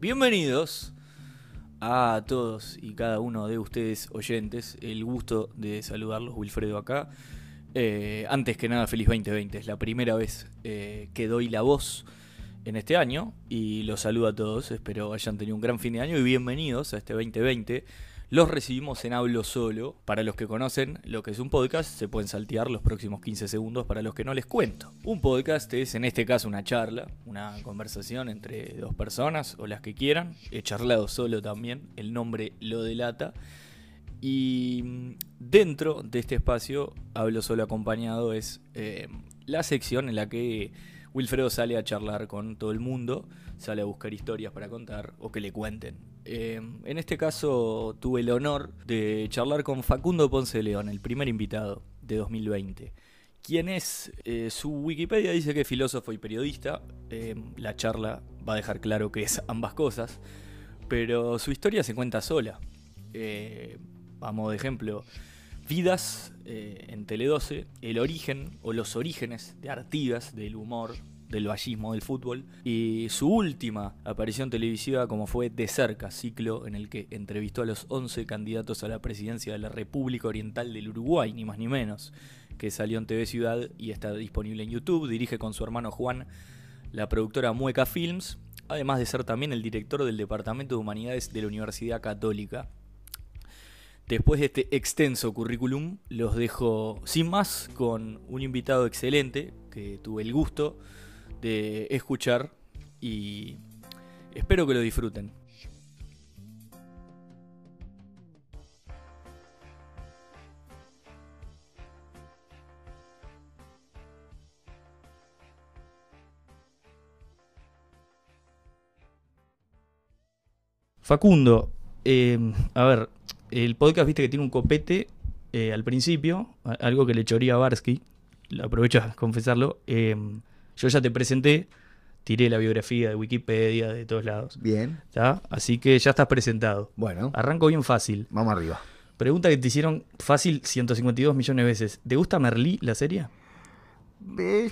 Bienvenidos a todos y cada uno de ustedes oyentes. El gusto de saludarlos, Wilfredo acá. Eh, antes que nada, feliz 2020. Es la primera vez eh, que doy la voz en este año y los saludo a todos. Espero hayan tenido un gran fin de año y bienvenidos a este 2020 los recibimos en Hablo Solo. Para los que conocen lo que es un podcast, se pueden saltear los próximos 15 segundos para los que no les cuento. Un podcast es en este caso una charla, una conversación entre dos personas o las que quieran. He charlado solo también, el nombre lo delata. Y mm, dentro de este espacio, Hablo Solo acompañado, es eh, la sección en la que Wilfredo sale a charlar con todo el mundo, sale a buscar historias para contar o que le cuenten. Eh, en este caso tuve el honor de charlar con Facundo Ponce León, el primer invitado de 2020. Quien es, eh, su Wikipedia dice que es filósofo y periodista. Eh, la charla va a dejar claro que es ambas cosas. Pero su historia se cuenta sola. vamos de ejemplo, Vidas en Tele 12, el origen o los orígenes de Artigas, del humor, del vallismo del fútbol. Y su última aparición televisiva como fue De Cerca, ciclo en el que entrevistó a los 11 candidatos a la presidencia de la República Oriental del Uruguay, ni más ni menos, que salió en TV Ciudad y está disponible en YouTube. Dirige con su hermano Juan la productora Mueca Films, además de ser también el director del Departamento de Humanidades de la Universidad Católica. Después de este extenso currículum, los dejo sin más con un invitado excelente que tuve el gusto de escuchar y espero que lo disfruten. Facundo, eh, a ver, el podcast viste que tiene un copete eh, al principio, algo que le choría a Barsky, aprovecho a confesarlo. Eh, yo ya te presenté, tiré la biografía de Wikipedia, de todos lados. Bien. Así que ya estás presentado. Bueno. Arranco bien fácil. Vamos arriba. Pregunta que te hicieron fácil 152 millones de veces. ¿Te gusta Merlí, la serie? Eh,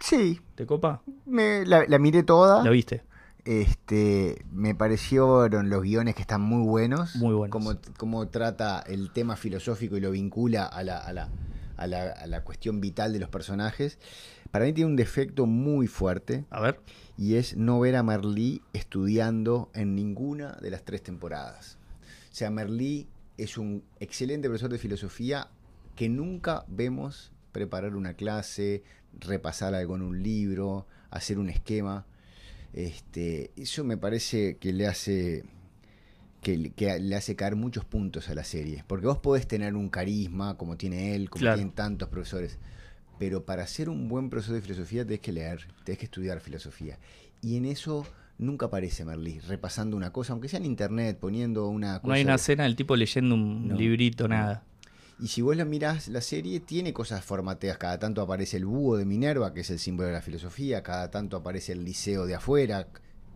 sí. ¿Te copa? Me, la, miré toda. ¿La viste? Este, me parecieron los guiones que están muy buenos. Muy buenos. Como, como trata el tema filosófico y lo vincula a la, a la, a la, a la cuestión vital de los personajes. Para mí tiene un defecto muy fuerte. A ver. Y es no ver a Merlí estudiando en ninguna de las tres temporadas. O sea, Merlí es un excelente profesor de filosofía que nunca vemos preparar una clase, repasar algo en un libro, hacer un esquema. Este, eso me parece que le hace que, le hace caer muchos puntos a la serie. Porque vos podés tener un carisma como tiene él, como tienen tantos profesores pero para ser un buen profesor de filosofía tenés que leer, tenés que estudiar filosofía. Y en eso nunca aparece Merlí, repasando una cosa, aunque sea en internet, poniendo una cosa. No hay una escena del tipo leyendo un librito, nada. Y si vos la mirás, la serie tiene cosas formateas. Cada tanto aparece el búho de Minerva, que es el símbolo de la filosofía. Cada tanto aparece el liceo de afuera.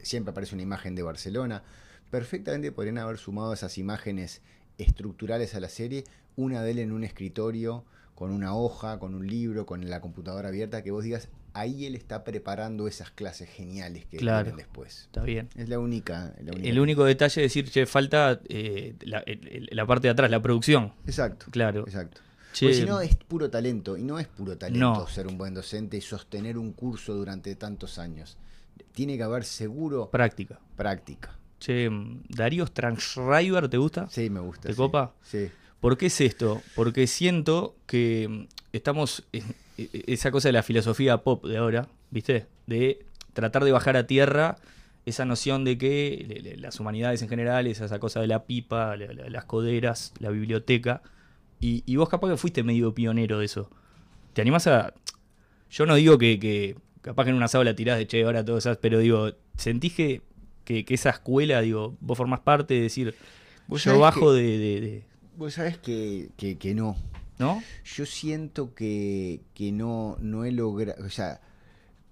Siempre aparece una imagen de Barcelona. Perfectamente podrían haber sumado esas imágenes estructurales a la serie. Una de él en un escritorio con una hoja, con un libro, con la computadora abierta, que vos digas, ahí él está preparando esas clases geniales que claro, después. Está bien. Es la única. el único detalle es decir, che, falta eh, la, parte de atrás, la producción. Exacto. Claro. Exacto. Porque si no es puro talento, y no es puro talento ser un buen docente y sostener un curso durante tantos años. Tiene que haber seguro. Práctica. Práctica. Che, Darío Transriver, ¿te gusta? Sí, me gusta. ¿Te copa? Sí. ¿Por qué es esto? Porque siento que estamos. Esa cosa de la filosofía pop de ahora, ¿viste? De tratar de bajar a tierra esa noción de que las humanidades en general, esa cosa de la pipa, las coderas, la biblioteca. Y, vos capaz que fuiste medio pionero de eso. ¿Te animás a.? Yo no digo que, capaz que en una la tirás de che, ahora todo esas, pero digo, ¿sentís que, que, esa escuela, digo, vos formás parte de decir, yo bajo de Vos sabés que, que, no. ¿No? Yo siento que, que no, no he logrado, o sea,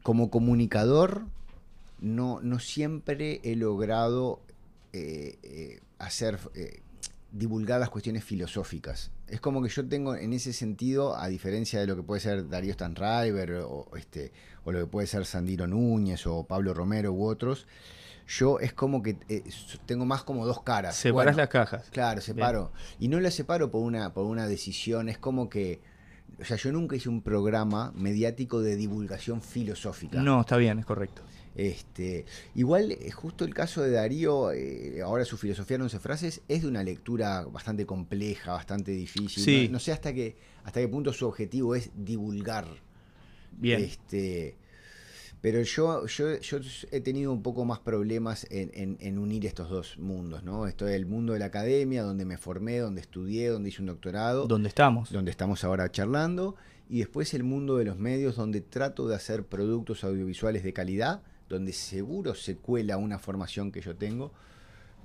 como comunicador, no, no siempre he logrado eh, eh, hacer, eh, divulgar las cuestiones filosóficas. Es como que yo tengo en ese sentido, a diferencia de lo que puede ser Darío Stanriver o, este, o lo que puede ser Sandiro Núñez o Pablo Romero u otros, yo es como que eh, tengo más como dos caras. Separás Bueno, las cajas. Claro, separo. Y no las separo por una, por una decisión, es como que. O sea, yo nunca hice un programa mediático de divulgación filosófica. No, está bien, es correcto. Este, igual, eh, justo el caso de Darío, eh, ahora su filosofía en 11 frases, es de una lectura bastante compleja, bastante difícil. Sí. No, no sé hasta qué, hasta qué punto su objetivo es divulgar. Bien. Este, pero yo, yo, yo he tenido un poco más problemas en, en- en unir estos dos mundos, ¿no? Esto es el mundo de la academia, donde me formé, donde estudié, donde hice un doctorado ¿Dónde estamos? donde estamos ahora charlando, y después el mundo de los medios, donde trato de hacer productos audiovisuales de calidad, donde seguro se cuela una formación que yo tengo,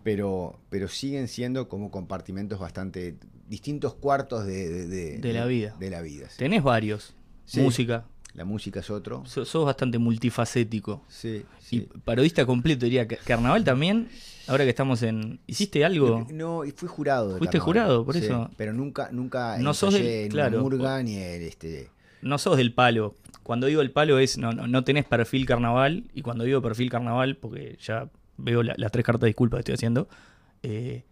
pero, pero siguen siendo como compartimentos bastante distintos cuartos de, de, de- De la vida. De la vida. sí. Tenés varios. Sí. Música. La música es otro. So- sos bastante multifacético. Sí, Y parodista completo, diría. Carnaval también. Ahora que estamos en. ¿Hiciste algo? No, y fui jurado. Fuiste carnaval, jurado, por sí, eso. Pero nunca, nunca No sos del- claro. murga ni el, este. No sos del palo. Cuando digo el palo es. No, no, no tenés perfil carnaval. Y cuando digo perfil carnaval, porque ya veo la- las tres cartas de disculpa que estoy haciendo. eh,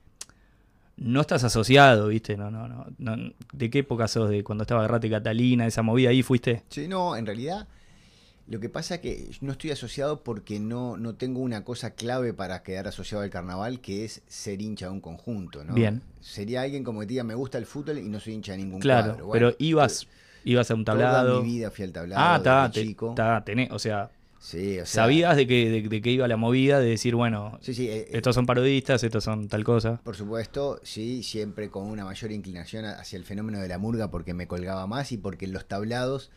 no estás asociado, ¿viste? No, no, no, no. ¿De qué época sos? ¿De cuando estaba Agarrate Catalina? ¿Esa movida ahí fuiste? Sí, no, en realidad lo que pasa es que no estoy asociado porque no, no tengo una cosa clave para quedar asociado al carnaval, que es ser hincha de un conjunto, ¿no? Bien. Sería alguien como que diga, me gusta el fútbol y no soy hincha de ningún Claro, cuadro. Bueno, pero ibas, ibas a un toda tablado. mi vida fui al tablado Ah, está, te- chico. está, tenés, o sea, Sí, o sea, sabías de que, de, de que iba la movida, de decir, bueno, Sí, sí, eh, estos son parodistas, estos son tal cosa. Por supuesto, sí, siempre con una mayor inclinación hacia el fenómeno de la murga porque me colgaba más y porque en los tablados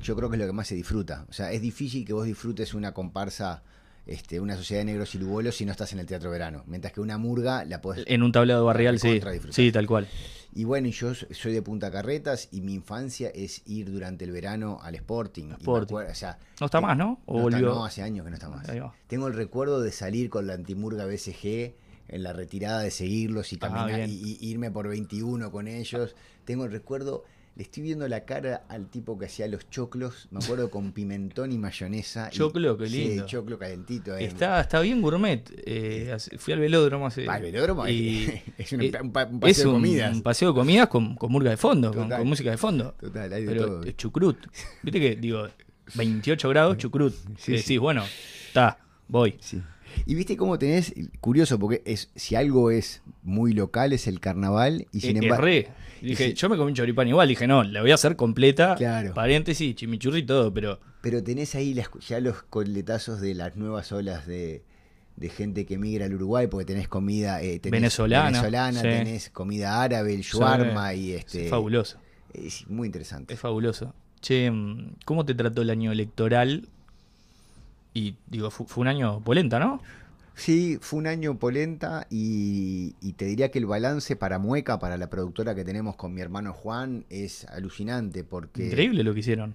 yo creo que es lo que más se disfruta. O sea, es difícil que vos disfrutes una comparsa, este, una sociedad de negros y lugolos si no estás en el teatro verano. Mientras que una murga la podés... En un tablado barrial, sí. Sí, tal cual. Y bueno, yo so- soy de Punta Carretas y mi infancia es ir durante el verano al Sporting. Sporting. acuerdo- o sea, No está más, ¿no? ¿O no, está- volvió? no, hace años que no está más. Tengo el recuerdo de salir con la antimurga BCG en la retirada de seguirlos y Ah, caminar y irme por 21 con ellos. Tengo el recuerdo, le estoy viendo la cara al tipo que hacía los choclos, me acuerdo con pimentón y mayonesa. y- Choclo, qué Sí, lindo. choclo calentito. eh. Está, está bien gourmet. eh, hace- fui al velódromo hace. Ah, el velódromo y es un, eh, un paseo es de comidas. un paseo de comidas con, con murga de fondo, con, Total. con música de fondo. Total, hay de Pero todo. eh, chucrut. Viste que, digo, 28 grados, chucrut. Sí, Y sí. decís, bueno, está, voy. Sí. Y viste cómo tenés, curioso, porque es si algo es muy local es el carnaval y sin embargo... Dije, yo me comí un choripán igual. Dije, no, la voy a hacer completa. Claro. Paréntesis, chimichurri y todo, pero Pero tenés ahí las- ya los coletazos de las nuevas olas de, de gente que migra al Uruguay, porque tenés comida eh, tenés Venezolana, venezolana, sí. tenés comida árabe, el shawarma y este... es fabuloso. Es muy interesante. Es fabuloso. Che, mm, ¿cómo te trató el año electoral? Y digo, fu- fue, un año polenta, ¿no? Sí, fue un año polenta y, y te diría que el balance para Mueca, para la productora que tenemos con mi hermano Juan, es alucinante porque... Increíble lo que hicieron.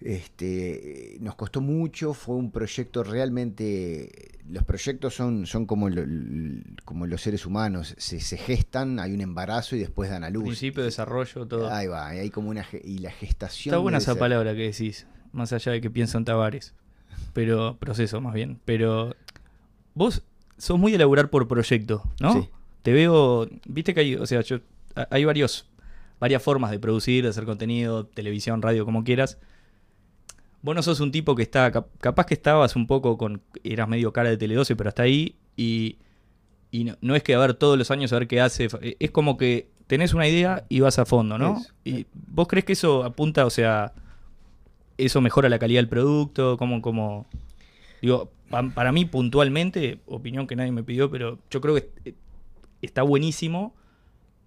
Este, nos costó mucho, fue un proyecto realmente, los proyectos son, son como, lo- como los seres humanos, se, se gestan, hay un embarazo y después dan a luz. Principio, desarrollo, todo. Ahí va, hay como una, y la gestación. Está buena esa ser- palabra que decís, más allá de que pienso en Tavares. Pero, proceso más bien. Pero vos sos muy de laburar por proyecto, ¿no? Sí. Te veo, viste que hay, o sea, yo, a- hay varios, varias formas de producir, de hacer contenido, televisión, radio, como quieras. Vos no sos un tipo que está, cap- capaz que estabas un poco con, eras medio cara de Tele12, pero hasta ahí y, y no, no es que a ver todos los años a ver qué hace, eh, es como que tenés una idea y vas a fondo, ¿no? Eso. ¿Y vos crees que eso apunta, o sea, eso mejora la calidad del producto? ¿Cómo, cómo? Digo, pa- para mí puntualmente, opinión que nadie me pidió, pero yo creo que eh, está buenísimo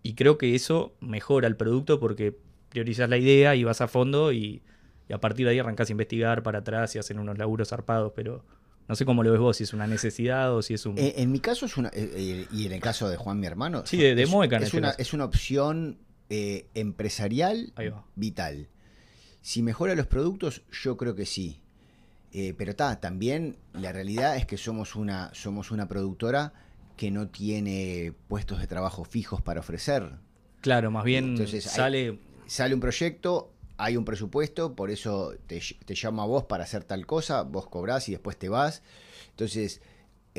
y creo que eso mejora el producto porque priorizas la idea y vas a fondo y, y a partir de ahí arrancás a investigar para atrás y hacen unos laburos zarpados, pero no sé cómo lo ves vos, si es una necesidad o si es un... Eh, en mi caso es una, eh, y en el caso de Juan, mi hermano, Sí, de- de es, es este una, es una opción eh, empresarial vital. Si mejora los productos, yo creo que sí. Eh, pero ta, también la realidad es que somos una, somos una productora que no tiene puestos de trabajo fijos para ofrecer. Claro, más bien Entonces, hay- sale... Sale un proyecto, hay un presupuesto, por eso te, te llamo a vos para hacer tal cosa, vos cobrás y después te vas. Entonces,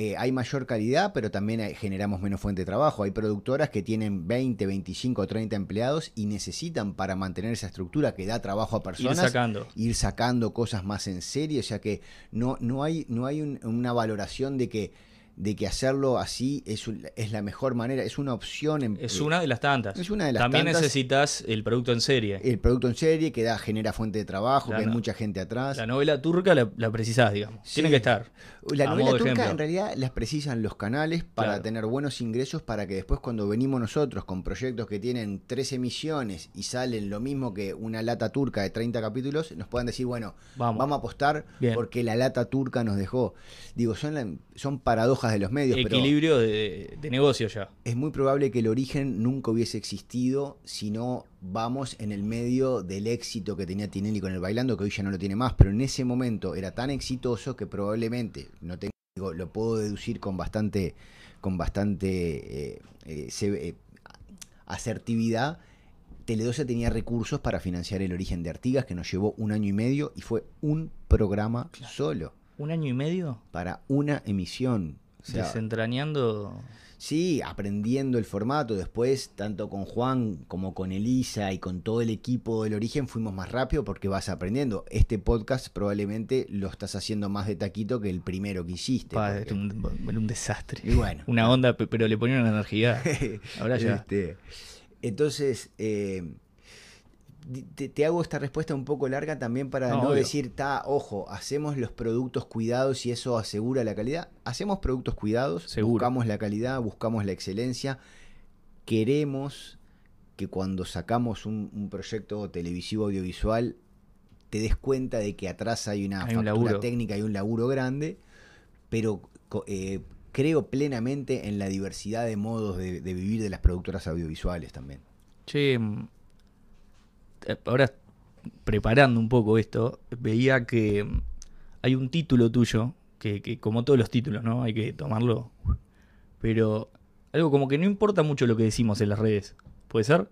eh, hay mayor calidad, pero también hay- generamos menos fuente de trabajo. Hay productoras que tienen 20, 25, 30 empleados y necesitan para mantener esa estructura que da trabajo a Ir personas sacando. ir sacando cosas más en serio, o sea que no, no hay, no hay un- una valoración de que, de que hacerlo así es, un- es la mejor manera, es una opción. En, Es eh, una de las tantas. es una de las También tantas. necesitas el producto en serie. el producto en serie que da, genera fuente de trabajo, La que hay mucha gente atrás. La novela turca la, la precisás, digamos. Sí. Tiene que estar. La novela turca ejemplo. en realidad las precisan los canales para Claro. tener buenos ingresos para que después cuando venimos nosotros con proyectos que tienen tres emisiones y salen lo mismo que una lata turca de 30 capítulos, nos puedan decir, bueno, Vamos. vamos, a apostar Bien. porque la lata turca nos dejó. Digo, son, la- son paradojas de los medios, pero Equilibrio de, de negocio ya. es muy probable que el origen nunca hubiese existido si no vamos en el medio del éxito que tenía Tinelli con el bailando, que hoy ya no lo tiene más, pero en ese momento era tan exitoso que probablemente, no tengo, digo, lo puedo deducir con bastante, con bastante eh, eh, se- eh, asertividad. Tele12 tenía recursos para financiar el origen de Artigas, que nos llevó un año y medio y fue un programa solo, ¿Un año y medio? para una emisión. Sea, Desentrañando. Sí, aprendiendo el formato. Después, tanto con Juan como con Elisa y con todo el equipo del origen, fuimos más rápido porque vas aprendiendo. Este podcast probablemente lo estás haciendo más de taquito que el primero que hiciste. Pa, porque- era, un, desastre. Y bueno. Una onda, pe- pero le ponía una energía. Ahora ya. Este, entonces, eh, te, te hago esta respuesta un poco larga también para No, decir, ta, ojo, hacemos los productos cuidados y eso asegura la calidad. Hacemos productos cuidados, Seguro. buscamos la calidad, buscamos la excelencia. Queremos que cuando sacamos un, un proyecto televisivo audiovisual te des cuenta de que atrás hay una Hay factura técnica y un laburo grande, pero eh, creo plenamente en la diversidad de modos de, de vivir de las productoras audiovisuales también. Che, mm, ahora preparando un poco esto, veía que hay un título tuyo, que, que como todos los títulos, ¿no? Hay que tomarlo. Pero algo como que no importa mucho lo que decimos en las redes. ¿Puede ser?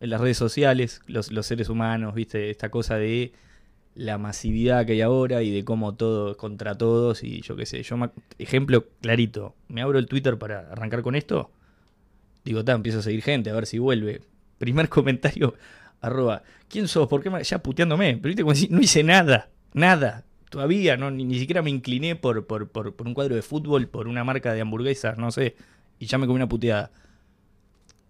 En las redes sociales, los, los seres humanos, ¿viste? Esta cosa de la masividad que hay ahora y de cómo todo es contra todos y yo qué sé. Yo, ejemplo clarito, me abro el Twitter para arrancar con esto. Digo, ta, empiezo a seguir gente, a ver si vuelve. Primer comentario, arroba, ¿quién sos? ¿Por qué me... Ya puteándome, pero viste como no hice nada, nada. Todavía, no, ni, ni siquiera me incliné por, por, por, por un cuadro de fútbol, por una marca de hamburguesas, no sé. Y ya me comí una puteada.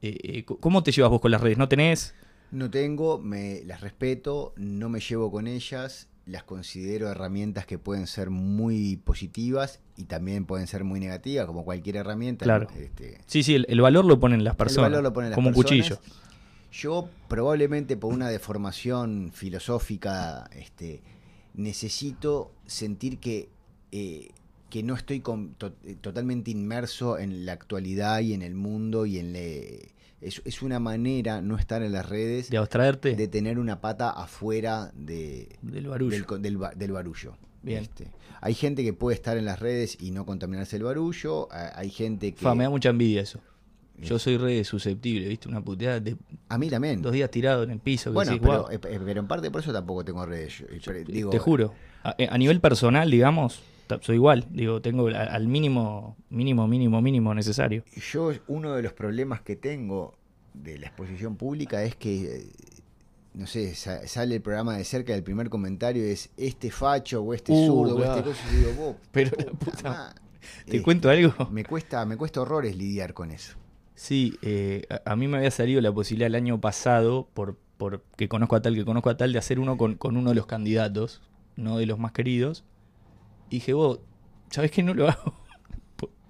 Eh, eh, ¿Cómo te llevas vos con las redes? ¿No tenés? No tengo, me las respeto, no me llevo con ellas, las considero herramientas que pueden ser muy positivas y también pueden ser muy negativas, como cualquier herramienta. Claro. Este, Sí, sí, el, el valor lo ponen las personas. El valor lo ponen las como un cuchillo. Yo probablemente por una deformación filosófica este, necesito sentir que, eh, que no estoy con- to- eh, totalmente inmerso en la actualidad y en el mundo y en le, es, es una manera no estar en las redes De abstraerte de tener una pata afuera de, del barullo. del, co- del ba- del barullo. Bien. Este, hay gente que puede estar en las redes y no contaminarse el barullo. Hay gente que. Fa, me da mucha envidia eso. Yo soy re susceptible, ¿viste? Una puteada de A mí también. dos días tirado en el piso. que Bueno, decís, pero, "Guau". eh, eh, pero en parte por eso tampoco tengo redes. Yo- yo Te- digo, te juro. A, eh, a nivel personal, digamos, soy igual. Digo, tengo al mínimo, mínimo, mínimo, mínimo necesario. Yo, uno de los problemas que tengo de la exposición pública es que, no sé, sa- sale el programa de cerca y el primer comentario es este facho o este Uh, zurdo o este cosa. Y digo, vos, Pero la puta. ¿Te Eh, cuento algo? Me cuesta, me cuesta horrores lidiar con eso. Sí, eh, a, mí me había salido la posibilidad el año pasado, por, por que conozco a tal, que conozco a tal, de hacer uno con, con uno de los candidatos, no de los más queridos. Y dije, vos, ¿sabés qué no lo hago?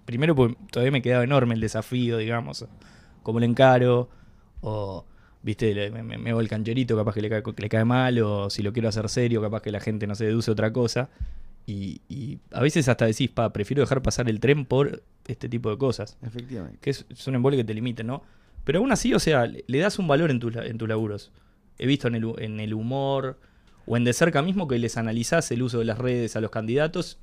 Primero, porque todavía me quedaba enorme el desafío, digamos, cómo lo encaro, o, viste, me, me, me hago el cancherito, capaz que le, cae, que le cae mal, o si lo quiero hacer serio, capaz que la gente no se deduce otra cosa. Y, y a veces hasta decís, pa, prefiero dejar pasar el tren por este tipo de cosas Efectivamente. que es, es un embole que te limite, ¿no? Pero aún así, o sea, le, le das un valor en tus en tus laburos. He visto en el, en el humor o en de cerca mismo que les analizás el uso de las redes a los candidatos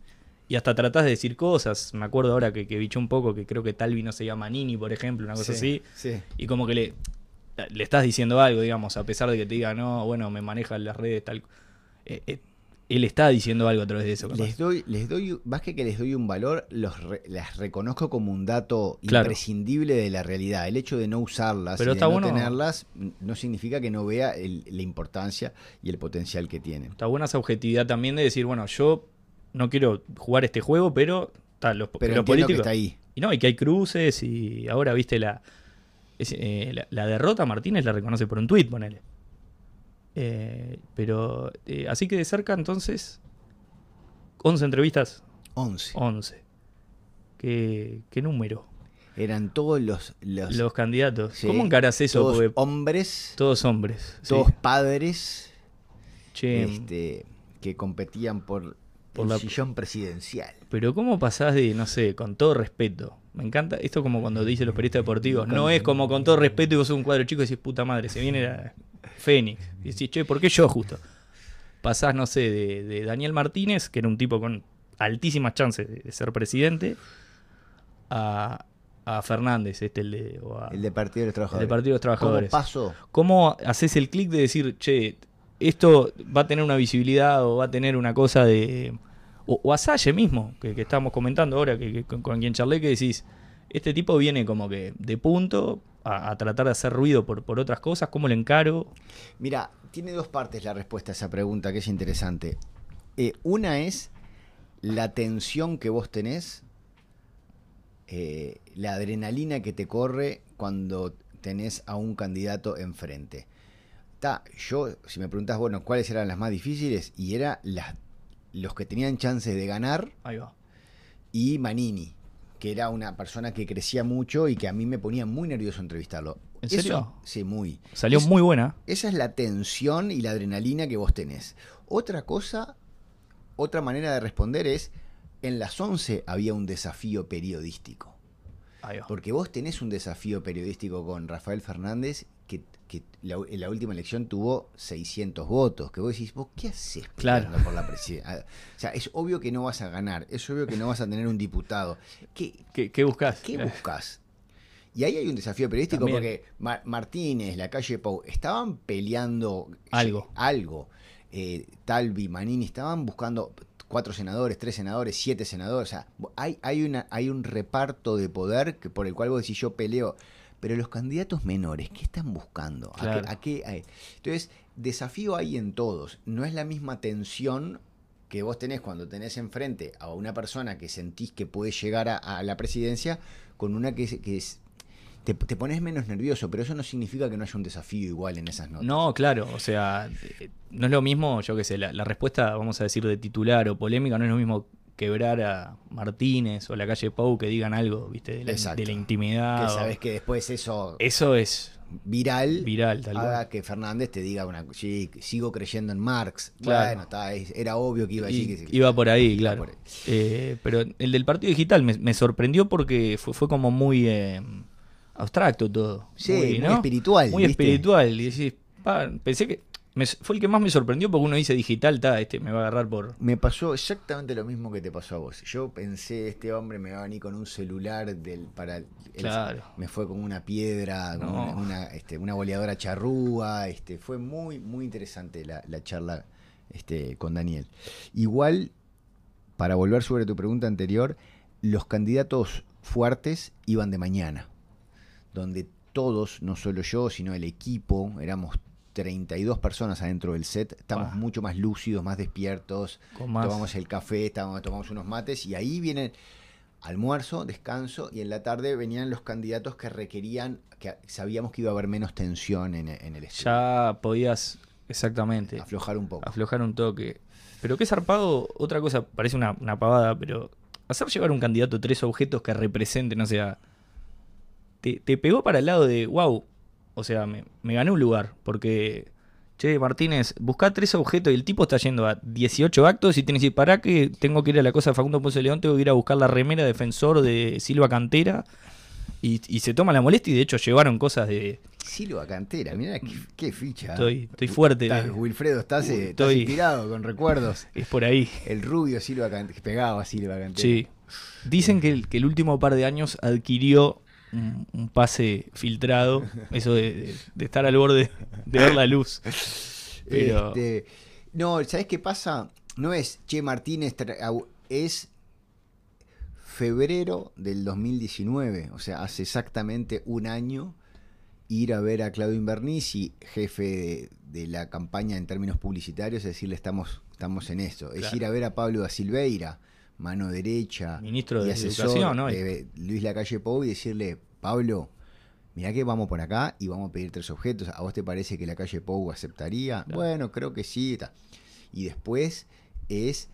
y hasta tratás de decir cosas. Me acuerdo ahora que, que biché un poco que creo que Talvi no se llama Nini, por ejemplo, una cosa así. Sí. Y como que le le estás diciendo algo, digamos, a pesar de que te diga, no, bueno, me maneja las redes, tal. Eh, eh, él está diciendo algo a través de eso. capaz. Les doy, les doy, más que que les doy un valor, los re- las reconozco como un dato Claro. imprescindible de la realidad. El hecho de no usarlas Pero y de está no bueno- tenerlas no significa que no vea el- la importancia y el potencial que tienen. Está buena esa objetividad también de decir, bueno, yo no quiero jugar este juego, pero tal, los, Pero los que políticos. está ahí. Y no, y que hay cruces, y ahora viste la. es, eh, la, la derrota Martínez la reconoce por un tuit, ponele. Eh, pero. eh, así que de cerca, entonces. 11 entrevistas, 11. 11. ¿Qué, qué número? Eran todos los, los, Los candidatos. sí, ¿Cómo encarás eso? todos Porque hombres, todos hombres. sí. todos padres Che, este, que competían por, Por el la- sillón presidencial. Pero ¿cómo pasás de, no sé, con todo respeto? Me encanta, esto como cuando dicen los periodistas deportivos, no es como con todo respeto y vos sos un cuadro chico y decís, puta madre, se viene la Fénix. Y decís, che, ¿por qué yo justo? Pasás, no sé, de, de Daniel Martínez, que era un tipo con altísimas chances de, de ser presidente, a, a Fernández, este, el de... o a- El de Partido de los el Trabajadores. de Partido de los Trabajadores. ¿Cómo pasó? ¿Cómo haces el clic de decir, che, esto va a tener una visibilidad o va a tener una cosa de... O, o a Salle mismo, que, que estábamos comentando ahora, que, que con, con quien charlé, que decís, este tipo viene como que de punto a, tratar de hacer ruido por, por otras cosas, ¿cómo le encaro? Mira, tiene dos partes la respuesta a esa pregunta que es interesante. Eh, una es la tensión que vos tenés, eh, la adrenalina que te corre cuando tenés a un candidato enfrente. Ta, yo, si me preguntás, bueno, ¿cuáles eran las más difíciles? Y era las, los que tenían chances de ganar Ahí va. y Manini, que era una persona que crecía mucho y que a mí me ponía muy nervioso entrevistarlo. ¿En Eso- serio? sí, muy. Salió Es- muy buena. esa es la tensión y la adrenalina que vos tenés. Otra cosa, otra manera de responder es, en las 11 había un desafío periodístico. Ahí va. Porque vos tenés un desafío periodístico con Rafael Fernández que, que la, en la última elección tuvo 600 votos. Que vos decís, vos, ¿qué haces Claro. por la presidencia? O sea, es obvio que no vas a ganar, es obvio que no vas a tener un diputado. ¿Qué, ¿Qué, qué buscas? ¿Qué buscas? Y ahí hay un desafío periodístico También. porque Ma- Martínez, la calle Pau, estaban peleando Algo. eh, algo. Eh, Talvi, Manini, estaban buscando cuatro senadores, tres senadores, siete senadores. O sea, hay, hay, una, hay un reparto de poder que, por el cual vos decís yo peleo. Pero los candidatos menores, ¿qué están buscando? ¿A qué- a qué- a- Entonces, desafío hay en todos. No es la misma tensión que vos tenés cuando tenés enfrente a una persona que sentís que puede llegar a, a la presidencia con una que, que es, te, te pones menos nervioso, pero eso no significa que no haya un desafío igual en esas notas. No, claro, o sea, eh, no es lo mismo, yo qué sé, la, la respuesta, vamos a decir, de titular o polémica, no es lo mismo quebrar a Martínez o la calle Pau que digan algo, viste, de la, Exacto. de la intimidad. que o- sabes que después eso Eso es viral, viral, tal haga cual. que Fernández te diga una sí, sigo creyendo en Marx. Claro. Bueno, está, es- era obvio que iba allí. Y- que se- iba por ahí, claro. por ahí. Eh, pero el del partido digital me, me sorprendió porque fue, fue como muy eh, abstracto todo. Sí, muy ¿no? espiritual, Muy ¿viste? espiritual. Y decís, pa, pensé que me- fue el que más me sorprendió porque uno dice digital, ta, este me va a agarrar por... Me pasó exactamente lo mismo que te pasó a vos. Yo pensé, este hombre me va a venir con un celular del para el- Claro. me fue con una piedra, con No. una, una, este, una boleadora charrúa, este, fue muy, muy interesante la, la charla este, con Daniel. Igual, para volver sobre tu pregunta anterior, los candidatos fuertes iban de mañana, donde todos, no solo yo, sino el equipo, éramos 32 personas adentro del set, estamos mucho más lúcidos, más despiertos, más... tomamos el café, tomamos unos mates y ahí viene almuerzo, descanso y en la tarde venían los candidatos que requerían, que sabíamos que iba a haber menos tensión en, en el estudio. Ya podías, exactamente, Aflojar un poco. aflojar un toque. Pero qué zarpado, otra cosa, parece una, una pavada, pero hacer llevar a un candidato tres objetos que representen, o sea, te, te pegó para el lado de, wow, o sea, me, me gané un lugar, porque, che, Martínez, buscá tres objetos y el tipo está yendo a 18 actos y tenés que decir, pará que tengo que ir a la cosa de Facundo Ponce de León, tengo que ir a buscar la remera defensor de Silva Cantera. Y, y se toma la molestia y de hecho llevaron cosas de... Silva Cantera, mira qué, qué ficha. Estoy, estoy fuerte. Estás- eh, Wilfredo, estás, eh, estás Estoy- inspirado con recuerdos. es por ahí. El rubio Silva Cantera, pegaba a Silva Cantera. Sí. Dicen que el, que el último par de años adquirió un, un pase filtrado, eso de, de- de estar al borde de ver la luz. Pero Este, no, ¿sabes qué pasa? No es Che Martínez, es febrero del 2019, o sea, hace exactamente un año ir a ver a Claudio Invernici, jefe de, de la campaña en términos publicitarios, es decirle estamos, estamos en esto. Es ir a ver a Pablo da Silveira, mano derecha, Ministro y de asesor Educación, ¿no? de Luis Lacalle Pou y decirle, Pablo, mirá que vamos por acá y vamos a pedir tres objetos. ¿A vos te parece que la calle Pou aceptaría? Claro. Bueno, creo que sí. ta. Y después es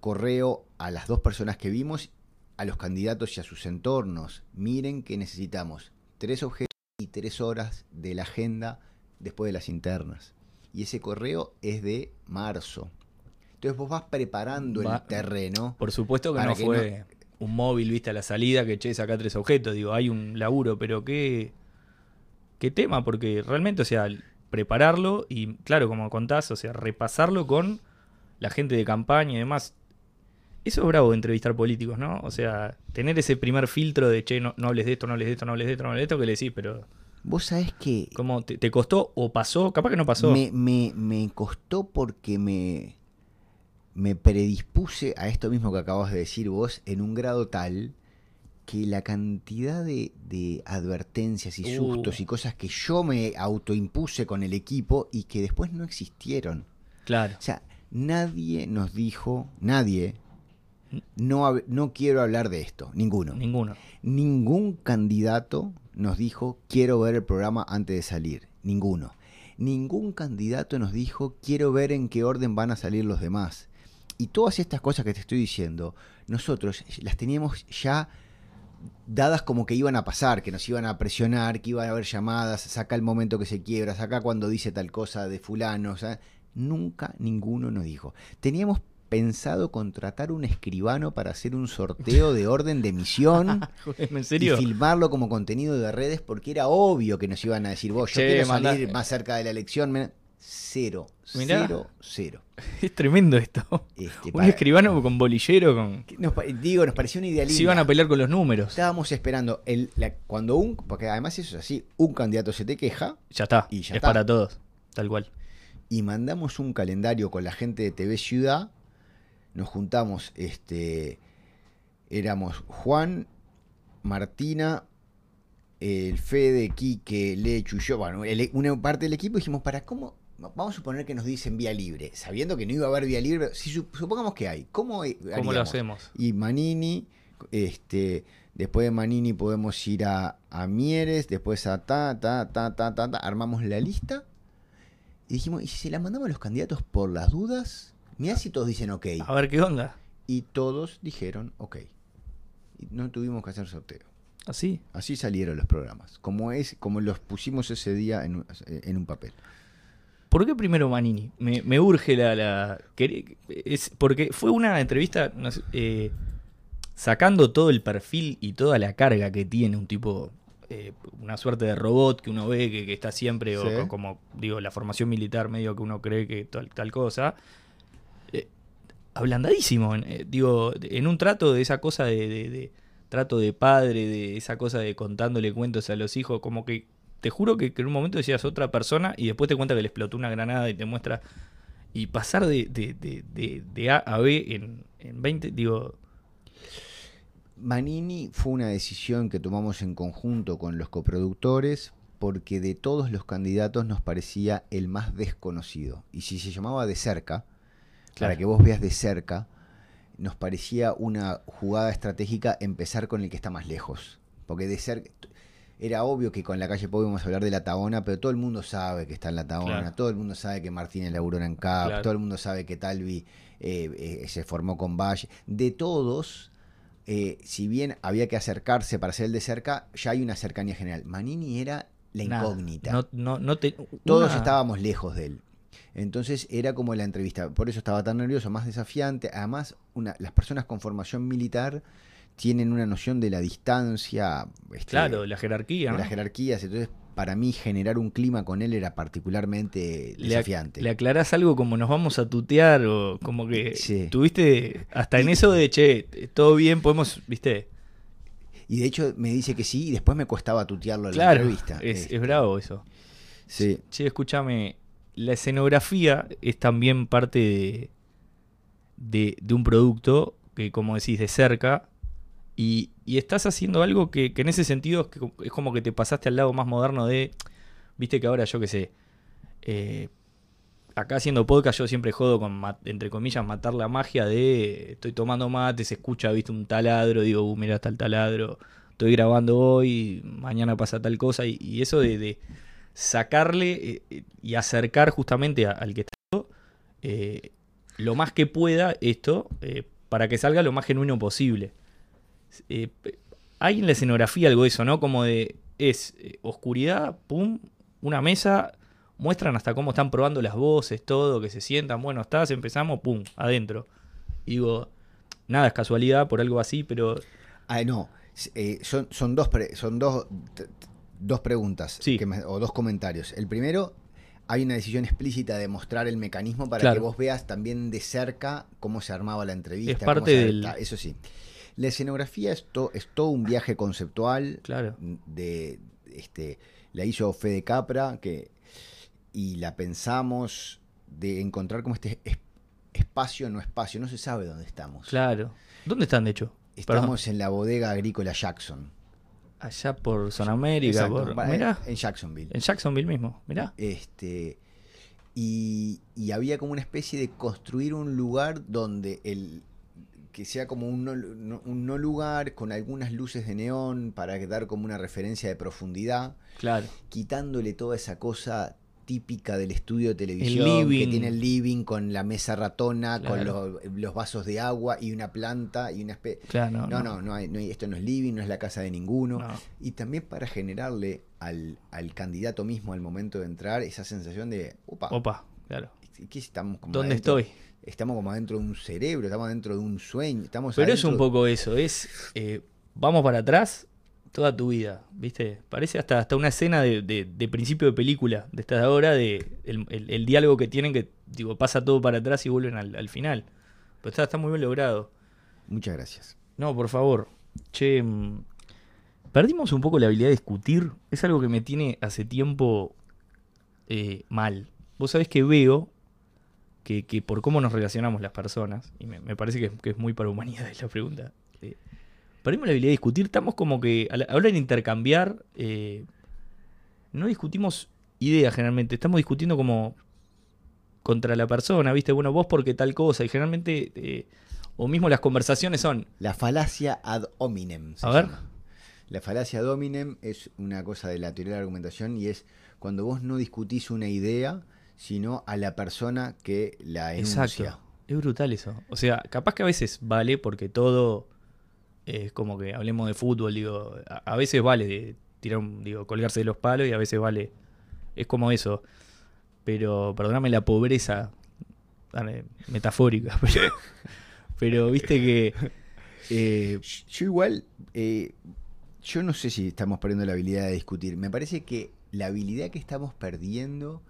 correo a las dos personas que vimos, a los candidatos y a sus entornos. Miren que necesitamos tres objetos y tres horas de la agenda después de las internas. Y ese correo es de marzo. Entonces vos vas preparando Va- el terreno. por supuesto que no que fue un móvil, viste, a la salida que che, saca tres objetos. Digo, hay un laburo, pero qué, qué tema, porque realmente, o sea, prepararlo y, claro, como contás, o sea, repasarlo con la gente de campaña y demás. Eso es bravo de entrevistar políticos, ¿no? O sea, tener ese primer filtro de, che, no, no hables de esto, no hables de esto, no hables de esto, no hables de esto, que le decís, pero Vos sabés que ¿cómo te, te costó o pasó? Capaz que no pasó. Me, me- me costó porque me, me predispuse a esto mismo que acabas de decir vos en un grado tal que la cantidad de, de advertencias y Uh. sustos y cosas que yo me autoimpuse con el equipo y que después no existieron. Claro. O sea, nadie nos dijo, nadie, no, no quiero hablar de esto, ninguno. Ninguno. Ningún candidato nos dijo quiero ver el programa antes de salir. Ninguno. Ningún candidato nos dijo quiero ver en qué orden van a salir los demás. Y todas estas cosas que te estoy diciendo, nosotros las teníamos ya dadas como que iban a pasar, que nos iban a presionar, que iban a haber llamadas, saca el momento que se quiebra, saca cuando dice tal cosa de fulano. o sea, nunca ninguno nos dijo. Teníamos pensado contratar un escribano para hacer un sorteo de orden de emisión ¿En y filmarlo como contenido de redes porque era obvio que nos iban a decir, vos, yo Che, quiero salir más cerca de la elección. Men-". Cero, Mirá. cero, cero. Es tremendo esto. Este, Un escribano con bolillero, con... nos pa- digo, nos pareció una idea Se linda. iban a pelear con los números. Estábamos esperando el, la- cuando un, porque además eso es así, un candidato se te queja Ya está. Y ya es está. para todos. Tal cual. y mandamos un calendario con la gente de TV Ciudad, nos juntamos, este, éramos Juan, Martina, el Fede, Quique, Lechu y yo, bueno, el- una parte del equipo dijimos, ¿para cómo? Vamos a suponer que nos dicen vía libre, sabiendo que no iba a haber vía libre, si sup- supongamos que hay, ¿cómo, eh, ¿Cómo lo hacemos? Y Manini, este, después de Manini podemos ir a, a Mieres, después a ta, ta, ta, ta, ta, ta, armamos la lista y dijimos, ¿y si se la mandamos a los candidatos por las dudas? Mirá si todos dicen ok. A ver qué onda. Y todos dijeron ok. Y no tuvimos que hacer sorteo. Así. Así salieron los programas, como es, como los pusimos ese día en, en un papel. ¿Por qué primero Manini? Me, me urge la... la es porque fue una entrevista no sé, eh, sacando todo el perfil y toda la carga que tiene un tipo... eh, una suerte de robot que uno ve que, que está siempre, o como digo, la formación militar medio que uno cree que tal, tal cosa. Eh, ablandadísimo, eh, digo, en un trato de esa cosa de, de- de trato de padre, de esa cosa de contándole cuentos a los hijos, como que te juro que, que en un momento decías otra persona y después te cuenta que le explotó una granada y te muestra. Y pasar de, de, de, de- de A a B en, en 20, digo, Manini fue una decisión que tomamos en conjunto con los coproductores porque de todos los candidatos nos parecía el más desconocido. Y si se llamaba de cerca, para que vos veas de cerca, nos parecía una jugada estratégica empezar con el que está más lejos. Porque de cerca era obvio que con la calle Pau íbamos a hablar de la Tabona, pero todo el mundo sabe que está en la Tabona, Claro. todo el mundo sabe que Martínez laburó en CAP, Claro. todo el mundo sabe que Talvi eh, eh, se formó con Valle. De todos, eh, si bien había que acercarse para ser el de cerca, ya hay una cercanía general. Manini era la incógnita. No, no, no te, Todos estábamos lejos de él. Entonces era como la entrevista. Por eso estaba tan nervioso, más desafiante. Además, una, las personas con formación militar tienen una noción de la distancia, este, Claro, la jerarquía. de ¿no? las jerarquías. Entonces, para mí, generar un clima con él era particularmente le, desafiante. le aclarás algo como nos vamos a tutear o como que Sí. tuviste hasta en eso de, che, todo bien, podemos, viste, Y de hecho me dice que sí y después me costaba tutearlo en la entrevista. es, Este, es bravo eso. Sí. Che, escúchame, la escenografía es también parte de, de, de un producto que, como decís, de cerca, y, estás haciendo algo que, en ese sentido es, que- es como que te pasaste al lado más moderno de, viste que ahora yo qué sé, eh, acá haciendo podcast yo siempre jodo con, entre comillas, matar la magia de estoy tomando mate, se escucha, viste, un taladro, digo, uh, mira, está el taladro, estoy grabando hoy, mañana pasa tal cosa, y, eso de, sacarle eh, eh, y acercar justamente al que está eh, lo más que pueda esto para que salga lo más genuino posible. Eh, hay en la escenografía algo de eso, ¿no? Como de es eh, oscuridad, pum, una mesa, muestran hasta cómo están probando las voces, todo, que se sientan, bueno, estás, empezamos, pum, adentro. Y digo, nada es casualidad por algo así, pero Ah, no. Eh, son, son dos pre- son dos, dos preguntas Sí. que me- o dos comentarios. El primero, hay una decisión explícita de mostrar el mecanismo para Claro. que vos veas también de cerca cómo se armaba la entrevista. Es cómo parte se del- Eso sí. La escenografía es, to- es todo un viaje conceptual. claro. de este la hizo Fede Capra que y la pensamos de encontrar como este es- espacio no espacio no se sabe dónde estamos Claro. ¿Dónde están, de hecho? Perdón. estamos en la bodega agrícola Jackson Allá por Zona América, Exacto, por... Mirá, en Jacksonville en Jacksonville mismo, mirá. este y, y había como una especie de construir un lugar donde el que sea como un no, no- un no lugar con algunas luces de neón para dar como una referencia de profundidad Claro. quitándole toda esa cosa típica del estudio de televisión que tiene el living con la mesa ratona, con los, los vasos de agua y una planta y una espe- Claro, no, no, no, no, hay- no hay- esto no es living, no es la casa de ninguno. no. Y también para generarle al, al candidato mismo al momento de entrar esa sensación de, opa, Opa, claro. ¿qué estamos como ¿Dónde adentro? estoy? Estamos como adentro de un cerebro, estamos dentro de un sueño, estamos Pero es un poco eso, es eh, vamos para atrás toda tu vida, ¿viste? Parece hasta, hasta una escena de, de- de principio de película, de esta hora, de el, el- el diálogo que tienen que, digo, pasa todo para atrás y vuelven al, al final. Pero está, está muy bien logrado. Muchas gracias. No, por favor. Che, mm, perdimos un poco la habilidad de discutir. Es algo que me tiene hace tiempo eh, mal. Vos sabés que veo que, que por cómo nos relacionamos las personas, y me, me parece que, que es muy para humanidad la pregunta, eh, perdimos la habilidad de discutir. Estamos como que, a la hora de intercambiar, eh, no discutimos ideas generalmente. Estamos discutiendo como contra la persona, ¿viste? Bueno, vos porque tal cosa. Y generalmente, eh, o mismo las conversaciones son, La falacia ad hominem. se A ver. La falacia ad hominem es una cosa de la teoría de la argumentación y es cuando vos no discutís una idea, sino a la persona que la enuncia. Exacto. Es brutal eso. O sea, capaz que a veces vale porque todo es como que hablemos de fútbol, digo, a, a veces vale de tirar un, digo, colgarse de los palos y a veces vale. Es como eso. Pero, perdóname la pobreza dale, metafórica, pero, pero viste que eh, Yo igual, eh, yo no sé si estamos perdiendo la habilidad de discutir. Me parece que la habilidad que estamos perdiendo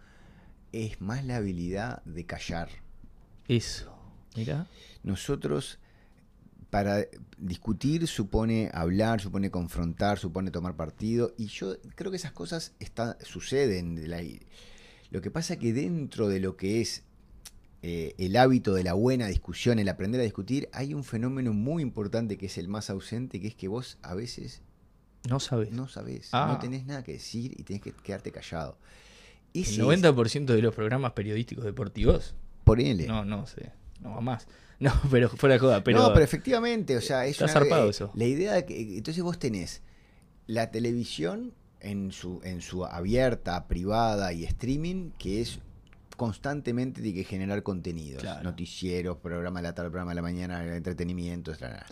es más la habilidad de callar. eso, mira, Nosotros, para discutir, supone hablar, supone confrontar, supone tomar partido. Y yo creo que esas cosas están, suceden. de la- lo que pasa que dentro de lo que es eh, el hábito de la buena discusión, el aprender a discutir, hay un fenómeno muy importante que es el más ausente, que es que vos a veces no sabes. no sabés, Ah. no tenés nada que decir y tenés que quedarte callado. El Ese es- 90% de los programas periodísticos deportivos, ponele. no, no sé, no va más. No, pero fuera de joda, pero, no, pero efectivamente, o sea, es Está una- zarpado eh, eso. La idea de que entonces vos tenés la televisión en su en su abierta, privada y streaming que es constantemente tiene que generar contenidos, Claro. noticieros, programa de la tarde, programa de la mañana, entretenimiento, etc.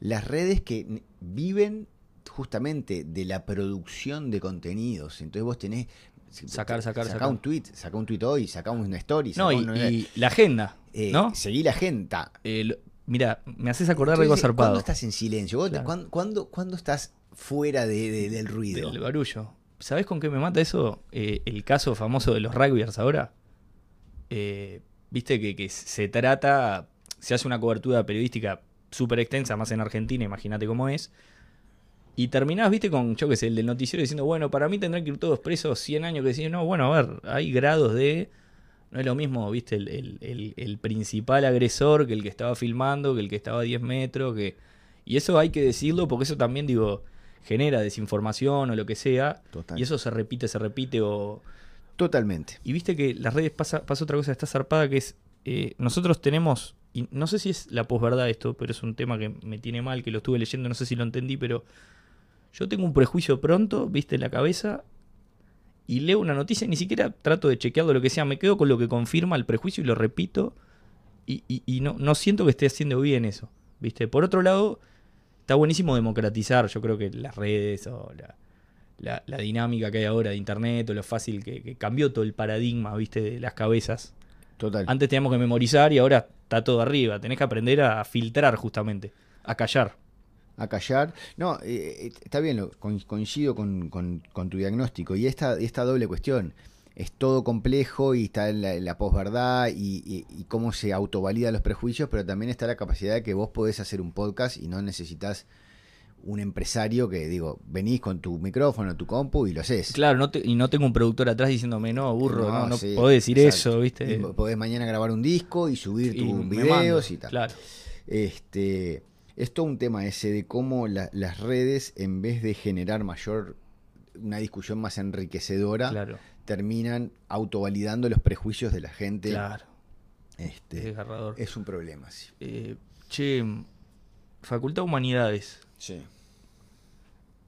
Las redes que viven justamente de la producción de contenidos. Entonces vos tenés Sacar, sacar, saca sacar. un tweet, saca un tweet hoy, saca una story, No, y, una- y la agenda, eh, ¿no? seguí la gente. Eh, mira, me haces acordar de algo zarpado. ¿Cuándo estás en silencio? ¿Vos te- Claro. ¿cuándo, cuándo- cuándo estás fuera de- de- del ruido? Del barullo. ¿Sabés con qué me mata eso? Eh, el caso famoso de los rugbyers ahora. Viste que, que se trata, se hace una cobertura periodística súper extensa, más en Argentina, imagínate cómo es. Y terminás, viste, con, yo qué sé, el del noticiero diciendo, bueno, para mí tendrán que ir todos presos 100 años. Que decís, no, bueno, a ver, hay grados de. No es lo mismo, viste, el, el- el- el principal agresor que el que estaba filmando, que el que estaba a 10 metros. que Y eso hay que decirlo porque eso también, digo, genera desinformación o lo que sea. Total. Y eso se repite, se repite. o Totalmente. Y viste que las redes pasa, pasa otra cosa, está zarpada, que es. eh, nosotros tenemos. Y no sé si es la posverdad esto, pero es un tema que me tiene mal, que lo estuve leyendo, no sé si lo entendí, pero. Yo tengo un prejuicio pronto, viste, en la cabeza. Y leo una noticia y ni siquiera trato de chequearlo lo que sea. Me quedo con lo que confirma el prejuicio y lo repito. Y, y- y no, no siento que esté haciendo bien eso. ¿Viste? Por otro lado, está buenísimo democratizar. Yo creo que las redes o la, la- la dinámica que hay ahora de internet o lo fácil que, que cambió todo el paradigma, ¿viste? De las cabezas. Total. Antes teníamos que memorizar y ahora está todo arriba. Tenés que aprender a filtrar justamente, a callar. A callar. No, eh, eh, está bien, lo- coincido con, con- con tu diagnóstico. Y esta, esta doble cuestión. Es todo complejo y está en la, en la posverdad y, y- y cómo se autovalidan los prejuicios, pero también está la capacidad de que vos podés hacer un podcast y no necesitas un empresario que, digo, venís con tu micrófono, tu compu y lo haces. Claro, no te- y no tengo un productor atrás diciéndome, no, burro, no, no, sí, podés decir exacto. eso, ¿viste? Y podés mañana grabar un disco y subir tus videos y tal. Claro. Este, es todo un tema ese de cómo la- las redes, en vez de generar mayor, una discusión más enriquecedora, Claro, terminan autovalidando los prejuicios de la gente. claro. Es Este, desgarrador. es un problema, sí. Eh, che, Facultad de Humanidades. Sí.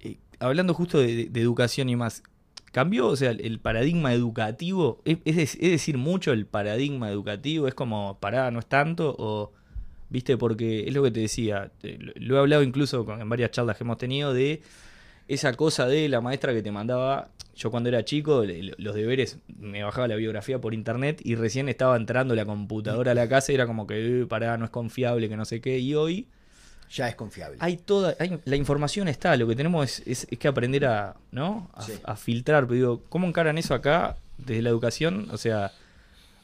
eh, hablando justo de, de educación y más, ¿cambió, o sea, el, paradigma educativo? ¿Es, es dec- es decir mucho el paradigma educativo? ¿Es como, pará, no es tanto? ¿O, viste? Porque es lo que te decía, lo, he hablado incluso con- en varias charlas que hemos tenido de esa cosa de la maestra que te mandaba, yo cuando era chico, los deberes, me bajaba la biografía por internet y recién estaba entrando la computadora a la casa y era como que, eh, pará, no es confiable, que no sé qué, y hoy... Ya es confiable. Hay toda, hay- la información está, lo que tenemos es, es- es que aprender a, ¿no? A, Sí. a filtrar, pero digo, ¿cómo encaran eso acá desde la educación? O sea,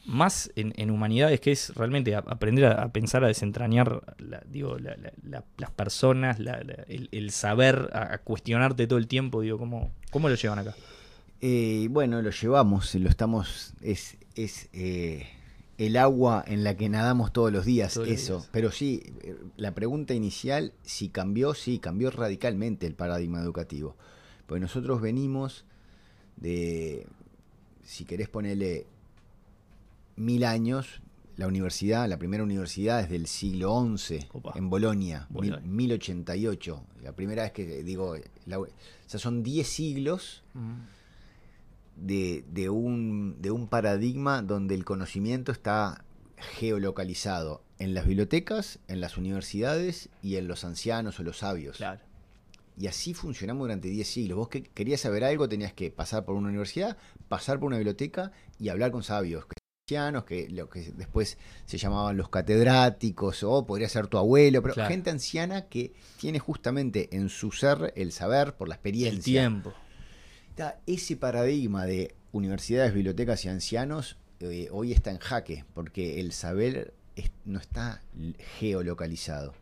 más en, en humanidades que es realmente a- aprender a, a pensar, a desentrañar, la- digo, la- la- la- las personas, el, el saber, a, a cuestionarte todo el tiempo, digo, ¿cómo, cómo lo llevan acá? Eh, bueno, lo llevamos, lo estamos, es, es eh, el agua en la que nadamos todos los días, Todos los eso. días. Pero sí, eh, la pregunta inicial, si cambió, sí, cambió radicalmente el paradigma educativo. Pues nosotros venimos de, si querés ponerle mil años, la universidad, la primera universidad es del siglo XI, Opa. en Bolonia, mil- Bolonia. 1088. La primera vez que digo, la- o sea, son 10 siglos de, de un, de un paradigma donde el conocimiento está geolocalizado en las bibliotecas, en las universidades y en los ancianos o los sabios. Claro. Y así funcionamos durante 10 siglos. Vos que querías saber algo, tenías que pasar por una universidad, pasar por una biblioteca y hablar con sabios, que que lo que después se llamaban los catedráticos, o podría ser tu abuelo, pero Claro. gente anciana que tiene justamente en su ser el saber por la experiencia. El tiempo. Está ese paradigma de universidades, bibliotecas y ancianos eh, hoy está en jaque, porque el saber es- no está geolocalizado.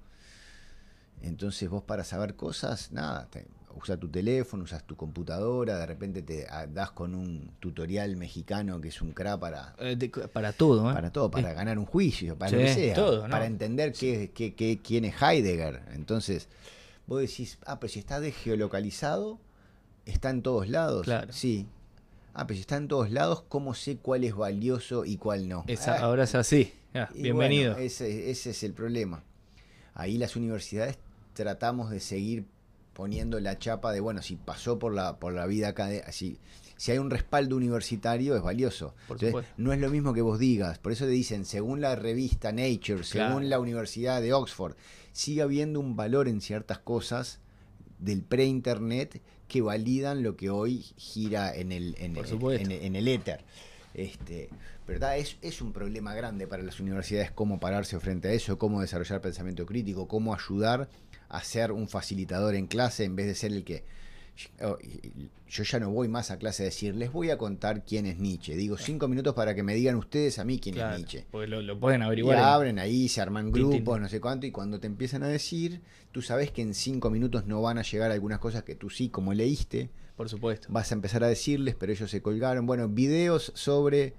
Entonces vos para saber cosas, nada, te, usas tu teléfono, usas tu computadora, de repente te ah, das con un tutorial mexicano que es un cra para, Eh, de- para todo, ¿eh? para todo, para ganar un juicio, para Sí, lo que sea, todo, ¿no? para entender qué, qué- qué- quién es Heidegger. Entonces, vos decís, ah, pero si está desgeolocalizado, está en todos lados. Claro. Sí. Ah, pero si está en todos lados, ¿cómo sé cuál es valioso y cuál no? Esa- Ah, ahora es así. Y bienvenido. bueno, ese, ese es el problema. Ahí las universidades tratamos de seguir poniendo la chapa de, bueno, si pasó por la, por la vida académica, si, si hay un respaldo universitario es valioso. Por Entonces, no es lo mismo que vos digas. Por eso te dicen, según la revista Nature, según la Universidad de Oxford, sigue habiendo un valor en ciertas cosas del pre-internet que validan lo que hoy gira en el, en, supuesto. en- en el éter. Este, ¿verdad? Es, es un problema grande para las universidades cómo pararse frente a eso, cómo desarrollar pensamiento crítico, cómo ayudar a ser un facilitador en clase en vez de ser el que oh, yo ya no voy más a clase a decir, les voy a contar quién es Nietzsche. Digo cinco minutos para que me digan ustedes a mí quién es Nietzsche. Porque lo, pueden averiguar. Y abren ahí, se arman grupos, no sé cuánto, y cuando te empiezan a decir, tú sabes que en cinco minutos no van a llegar algunas cosas que tú sí, como leíste. Por supuesto. Vas a empezar a decirles, pero ellos se colgaron. Bueno, videos sobre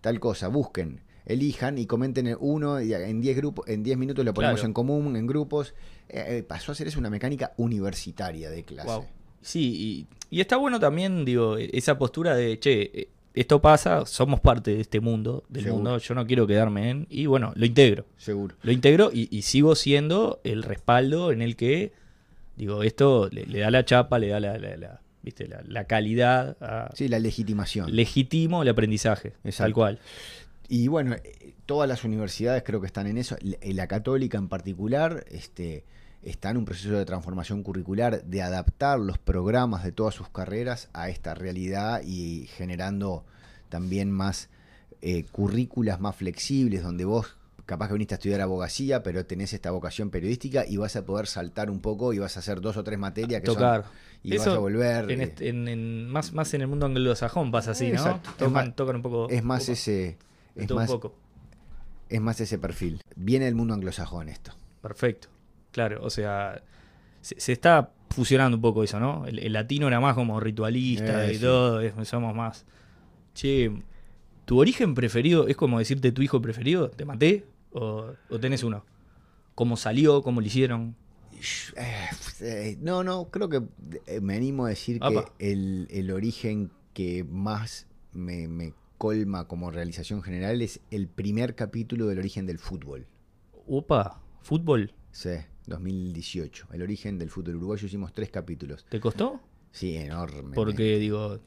tal cosa, busquen elijan y comenten uno y en 10 grupos, en 10 minutos lo ponemos en común, en grupos. Eh, eh, pasó a ser eso una mecánica universitaria de clase. Sí, y, está bueno también, digo, esa postura de, che, eh, esto pasa, somos parte de este mundo, del mundo, yo no quiero quedarme en, y bueno, lo integro. Seguro. Lo integro y, sigo siendo el respaldo en el que, digo, esto le, da la chapa, le da la, ¿viste? La, calidad. A, sí, la legitimación. Legitimo el aprendizaje, tal cual. Y bueno, eh, todas las universidades creo que están en eso, la católica en particular, este, está en un proceso de transformación curricular, de adaptar los programas de todas sus carreras a esta realidad y generando también más eh, currículas más flexibles, donde vos capaz que viniste a estudiar abogacía, pero tenés esta vocación periodística y vas a poder saltar un poco y vas a hacer dos o tres materias que Tocar. y vas a volver. En, más, más en el mundo anglosajón pasa así, ¿no? Tocan, tocan un poco. Es más ese es más, es más ese perfil. Viene del mundo anglosajón esto. Perfecto. Claro, o sea, se, está fusionando un poco eso, ¿no? El, latino era más como ritualista y todo, somos más. Che, ¿tu origen preferido es como decirte tu hijo preferido? ¿Te maté? ¿O, tenés uno? ¿Cómo salió? ¿Cómo lo hicieron? Eh, no, no, creo que eh, me animo a decir que el, origen que más me, me colma como realización general es el primer capítulo del origen del fútbol. Opa, fútbol. Sí, 2018. El origen del fútbol uruguayo hicimos tres capítulos. ¿Te costó? Sí, enorme. Porque digo,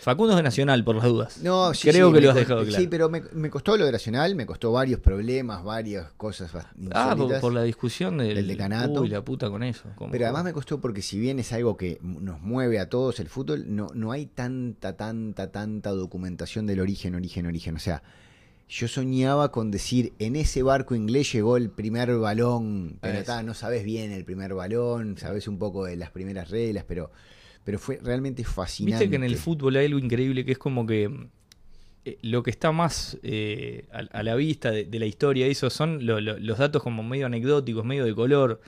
Facundo es de Nacional, por las dudas. No, sí, Creo que lo has dejado claro. Sí, pero me, costó lo de Nacional, me costó varios problemas, varias cosas Ah, por, la discusión del, decanato. Uy, la puta con eso. Pero además me costó porque si bien es algo que nos mueve a todos el fútbol, no, no hay tanta, tanta, tanta documentación del origen, origen, origen. O sea, yo soñaba con decir, en ese barco inglés llegó el primer balón, pero no sabes bien el primer balón, sabes un poco de las primeras reglas, pero pero fue realmente fascinante. Viste que en el fútbol hay algo increíble que es como que eh, lo que está más eh, a, la vista de, la historia, eso son los datos como medio anecdóticos, medio de color.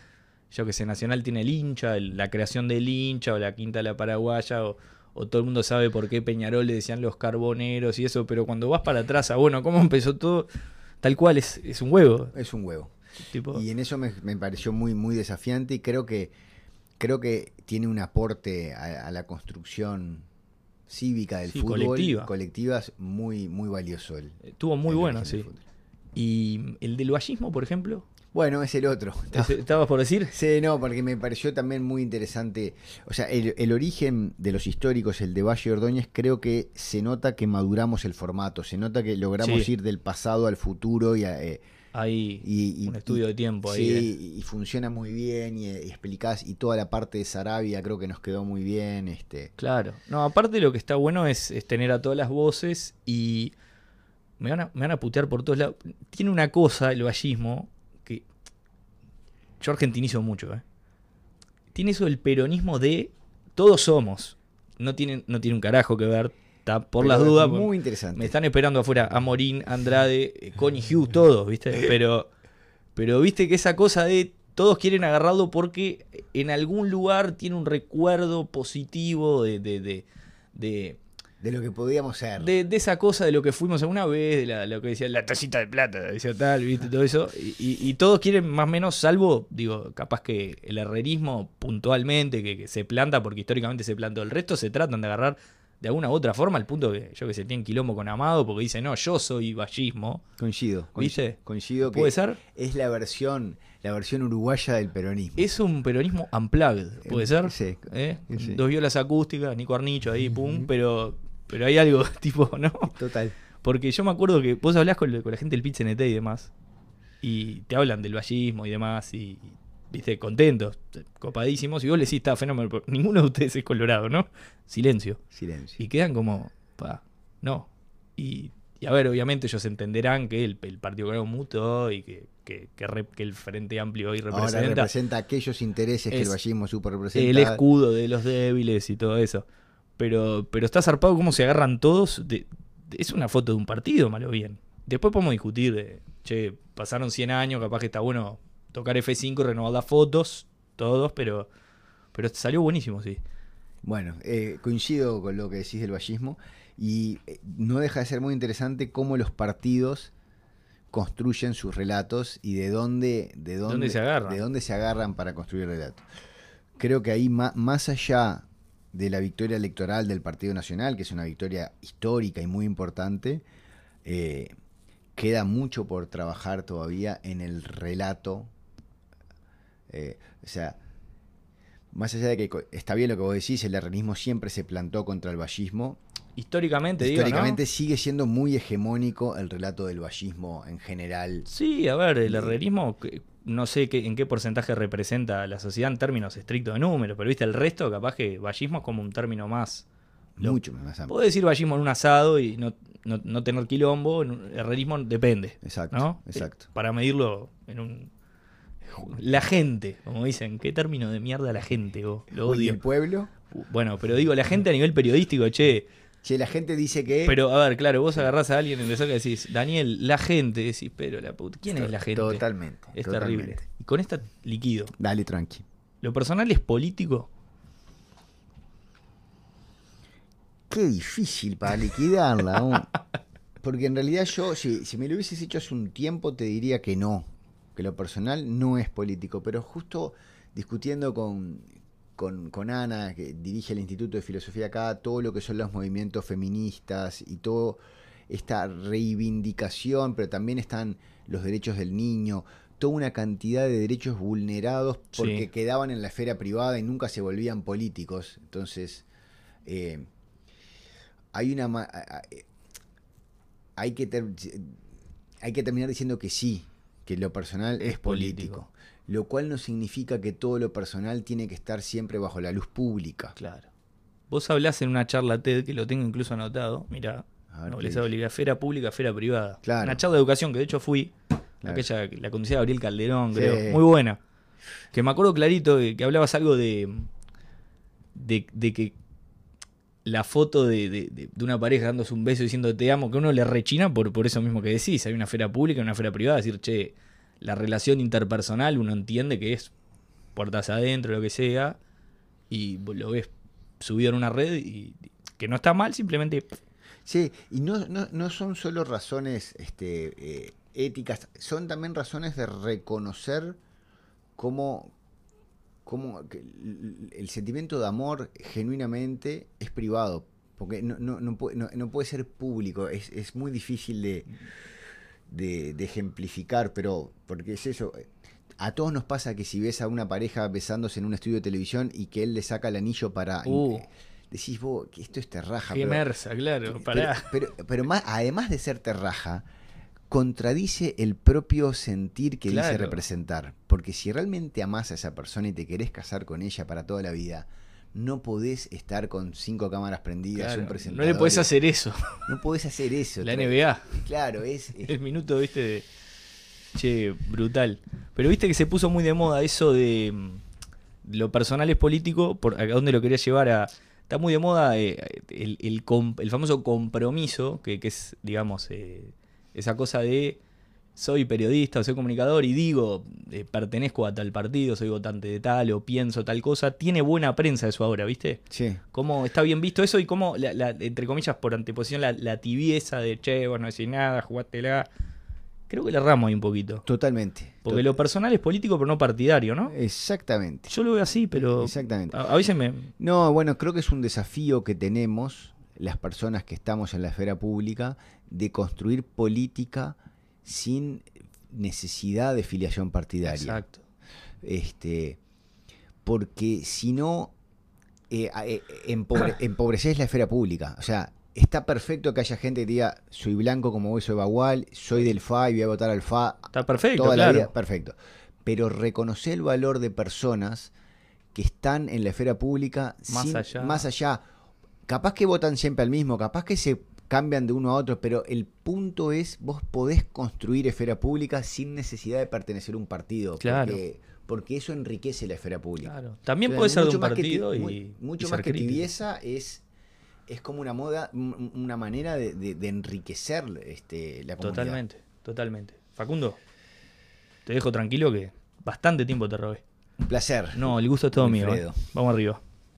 Yo que sé, Nacional tiene el hincha, la creación del hincha, o la quinta de la paraguaya, o, todo el mundo sabe por qué Peñarol le decían los carboneros y eso, pero cuando vas para atrás a, bueno, ¿cómo empezó todo? Tal cual, es, es un huevo. Es un huevo. Y en eso me, me pareció muy, muy desafiante y creo que creo que tiene un aporte a, la construcción cívica del fútbol, colectiva. colectivas, muy, muy valioso. El, Estuvo muy bueno, sí. ¿Y el del vallismo, por ejemplo? Bueno, es el otro. ¿Estabas por decir? Sí, no, porque me pareció también muy interesante. O sea, el, origen de los históricos, el de Valle Ordóñez, creo que se nota que maduramos el formato, se nota que logramos ir del pasado al futuro y a, eh, hay un estudio de tiempo ahí. Sí, y funciona muy bien y, explicás, y toda la parte de Sarabia creo que nos quedó muy bien. Este. Claro. No, aparte lo que está bueno es, tener a todas las voces y me van, a, me van a putear por todos lados. Tiene una cosa, el vallismo, que yo argentinizo mucho, ¿eh? Tiene eso del peronismo de todos somos. No tiene, no tiene un carajo que ver por las dudas. Muy interesante. Me están esperando afuera Amorín, Andrade, eh, Connie Hughes, todos, ¿viste? Pero, pero viste que esa cosa de todos quieren agarrarlo porque en algún lugar tiene un recuerdo positivo de, de, de, de lo que podíamos ser. De, esa cosa de lo que fuimos alguna vez, de lo que decía la tacita de plata, decía tal, viste, todo eso. Y, todos quieren más o menos, salvo, digo, capaz que el herrerismo puntualmente, que, que, se planta porque históricamente se plantó. El resto se tratan de agarrar de alguna u otra forma, al punto que yo que sé, tiene quilombo con Amado porque dice, no, yo soy vallismo. Coincido. ¿Viste? Coincido ¿Puede ser? Es la versión, la versión uruguaya del peronismo. Es un peronismo unplugged, ¿puede ser? Sí. ¿Eh? Dos violas acústicas, Nico Arnicho ahí, pum, pero, pero hay algo tipo, ¿no? Total. Porque yo me acuerdo que vos hablás con, con la gente del pit y demás, y te hablan del vallismo y demás, y viste, contentos, copadísimos, y vos le decís, está fenómeno, ninguno de ustedes es colorado, ¿no? Silencio. Silencio. Y quedan como, pa, no. Y y a ver, obviamente ellos entenderán que el, el Partido Colorado mutó y que, que, que re- que el Frente Amplio hoy Ahora representa representa aquellos intereses que el vallismo super representa. el escudo de los débiles y todo eso. Pero, pero está zarpado cómo se agarran todos. de- de- es una foto de un partido, malo bien. Después podemos discutir de, che, pasaron 100 años, capaz que está bueno tocar F5 y renovar las fotos, todos, pero, pero salió buenísimo, sí. Bueno, eh, coincido con lo que decís del vallismo y eh, no deja de ser muy interesante cómo los partidos construyen sus relatos y de dónde, de dónde, ¿Dónde se agarran? de dónde se agarran para construir relatos. Creo que ahí más allá de la victoria electoral del Partido Nacional, que es una victoria histórica y muy importante, eh, queda mucho por trabajar todavía en el relato. Eh, o sea, más allá de que está bien lo que vos decís, el herrerismo siempre se plantó contra el vallismo. Históricamente, digo, ¿no? Históricamente sigue siendo muy hegemónico el relato del vallismo en general. Sí, a ver, el herrerismo, no sé qué, en qué porcentaje representa la sociedad en términos estrictos de números, pero viste, el resto, capaz que vallismo es como un término más. Lo- Mucho más amplio. Podés decir vallismo en un asado y no, no, no tener quilombo, herrerismo depende, Exacto, ¿no? exacto. Eh, Para medirlo en un. La gente, como dicen, ¿qué término de mierda la gente? vos? Lo ¿Y odio. el pueblo? Bueno, pero digo, la gente a nivel periodístico, che. Che, la gente dice que... Pero a ver, claro, vos agarrás a alguien en el que decís, Daniel, la gente, decís, pero la puta, ¿quién es la gente? Totalmente. Es totalmente. terrible. Y con esta liquido. Dale, tranqui. ¿Lo personal es político? Qué difícil para liquidarla. Porque en realidad yo, si, si me lo hubieses hecho hace un tiempo, te diría que no. Que lo personal no es político. Pero justo discutiendo con, con, con Ana, que dirige el Instituto de Filosofía acá, todo lo que son los movimientos feministas y todo esta reivindicación, pero también están los derechos del niño, toda una cantidad de derechos vulnerados porque Sí. quedaban en la esfera privada y nunca se volvían políticos. Entonces, eh, hay una eh, hay que ter- hay que terminar diciendo que sí, que lo personal es, político. político. Lo cual no significa que todo lo personal tiene que estar siempre bajo la luz pública. Claro. Vos hablás en una charla TED, que lo tengo incluso anotado, mirá, A ver nobleza Bolivia, esfera pública, esfera privada. Claro. Una charla de educación que de hecho fui, Claro. aquella que la conducía Gabriel Calderón, Sí. creo, muy buena. Que me acuerdo clarito que, que hablabas algo de, de, de que la foto de, de- de- una pareja dándose un beso diciendo te amo, que uno le rechina por, por eso mismo que decís. Hay una esfera pública y una esfera privada. Decir, che, la relación interpersonal uno entiende que es puertas adentro, lo que sea, y lo ves subido en una red y que no está mal, simplemente Sí, y no, no, no son solo razones este, eh, éticas, son también razones de reconocer cómo, cómo el, sentimiento de amor genuinamente es privado, porque no, no, no, puede, no- no puede ser público, es, es muy difícil de, de, de ejemplificar, pero porque es eso. A todos nos pasa que si ves a una pareja besándose en un estudio de televisión y que él le saca el anillo para... Uh. decís vos que esto es terraja. gemersa, claro, pero, pero, pero más, además de ser terraja, contradice el propio sentir que dice representar. Porque si realmente amás a esa persona y te querés casar con ella para toda la vida, no podés estar con cinco cámaras prendidas, Claro, un no presentador. le podés hacer eso. No podés hacer eso. La NBA. Claro, es. es- El minuto, viste, de. Che, brutal. Pero viste que se puso muy de moda eso de. mm, Lo personal es político, por a dónde lo quería llevar a. Está muy de moda eh, el, el famoso compromiso, que, que es, digamos, eh, esa cosa de. Soy periodista o soy comunicador y digo, eh, pertenezco a tal partido, soy votante de tal o pienso tal cosa. Tiene buena prensa eso ahora, ¿viste? sí. cómo está bien visto eso y cómo, la, la- entre comillas, por anteposición, la, la tibieza de, che, vos no decís nada, jugátela. Creo que le erramos ahí un poquito. Totalmente. Porque lo personal es político, pero no partidario, ¿no? Exactamente. Yo lo veo así, pero Exactamente. a, a veces me... No, bueno, creo que es un desafío que tenemos las personas que estamos en la esfera pública de construir política sin necesidad de filiación partidaria. Exacto. Este, porque si no, eh, eh, empobre- empobreces la esfera pública. O sea, está perfecto que haya gente que diga, soy blanco como vos, soy bagual, soy del FA y voy a votar al FA Está perfecto, toda la claro. vida, perfecto. Pero reconocer el valor de personas que están en la esfera pública Más sin- allá. más allá. Capaz que votan siempre al mismo, capaz que se cambian de uno a otro, pero el punto es, vos podés construir esfera pública sin necesidad de pertenecer a un partido. Claro. Porque, porque eso enriquece la esfera pública. Claro. También puede ser de un que partido ti- y. muy- mucho y más que crítico. tibieza es es como una moda un- una manera de, de- de enriquecer este, la comunidad Totalmente, totalmente. Facundo, te dejo tranquilo que bastante tiempo te robé. un placer No, el gusto es todo mío. ¿eh? Vamos arriba.